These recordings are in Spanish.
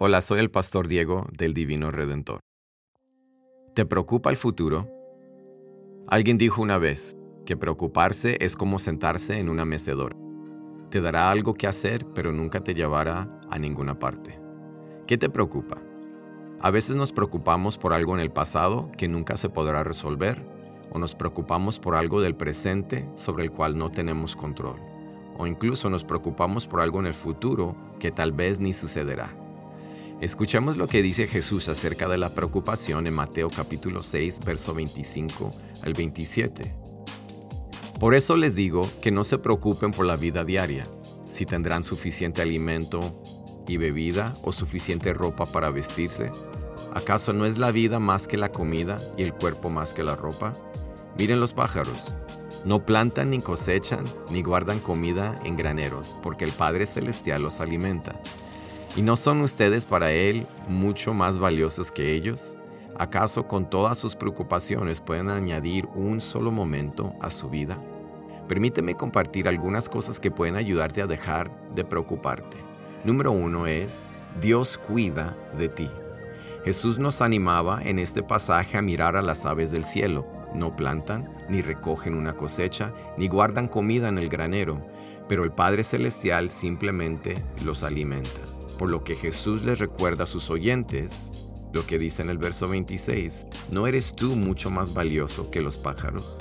Hola, soy el pastor Diego del Divino Redentor. ¿Te preocupa el futuro? Alguien dijo una vez que preocuparse es como sentarse en una mecedora. Te dará algo que hacer, pero nunca te llevará a ninguna parte. ¿Qué te preocupa? A veces nos preocupamos por algo en el pasado que nunca se podrá resolver, o nos preocupamos por algo del presente sobre el cual no tenemos control, o incluso nos preocupamos por algo en el futuro que tal vez ni sucederá. Escuchemos lo que dice Jesús acerca de la preocupación en Mateo capítulo 6, verso 25 al 27. Por eso les digo que no se preocupen por la vida diaria, si tendrán suficiente alimento y bebida o suficiente ropa para vestirse. ¿Acaso no es la vida más que la comida y el cuerpo más que la ropa? Miren los pájaros. No plantan ni cosechan ni guardan comida en graneros, porque el Padre Celestial los alimenta. ¿Y no son ustedes para Él mucho más valiosos que ellos? ¿Acaso con todas sus preocupaciones pueden añadir un solo momento a su vida? Permíteme compartir algunas cosas que pueden ayudarte a dejar de preocuparte. Número uno es, Dios cuida de ti. Jesús nos animaba en este pasaje a mirar a las aves del cielo. No plantan, ni recogen una cosecha, ni guardan comida en el granero, pero el Padre Celestial simplemente los alimenta por lo que Jesús les recuerda a sus oyentes lo que dice en el verso 26, ¿no eres tú mucho más valioso que los pájaros?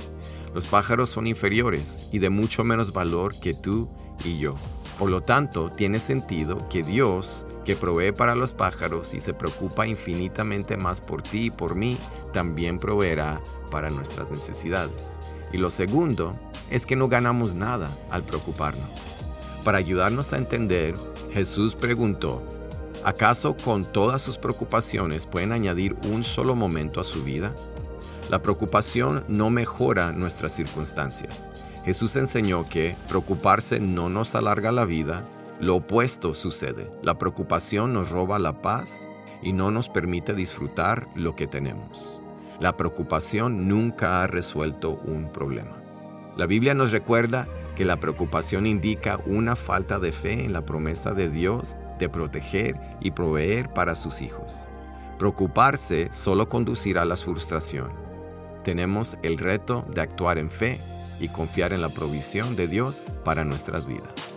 Los pájaros son inferiores y de mucho menos valor que tú y yo. Por lo tanto, tiene sentido que Dios, que provee para los pájaros y se preocupa infinitamente más por ti y por mí, también proveerá para nuestras necesidades. Y lo segundo es que no ganamos nada al preocuparnos. Para ayudarnos a entender Jesús preguntó, ¿acaso con todas sus preocupaciones pueden añadir un solo momento a su vida? La preocupación no mejora nuestras circunstancias. Jesús enseñó que preocuparse no nos alarga la vida, lo opuesto sucede. La preocupación nos roba la paz y no nos permite disfrutar lo que tenemos. La preocupación nunca ha resuelto un problema. La Biblia nos recuerda que la preocupación indica una falta de fe en la promesa de Dios de proteger y proveer para sus hijos. Preocuparse solo conducirá a la frustración. Tenemos el reto de actuar en fe y confiar en la provisión de Dios para nuestras vidas.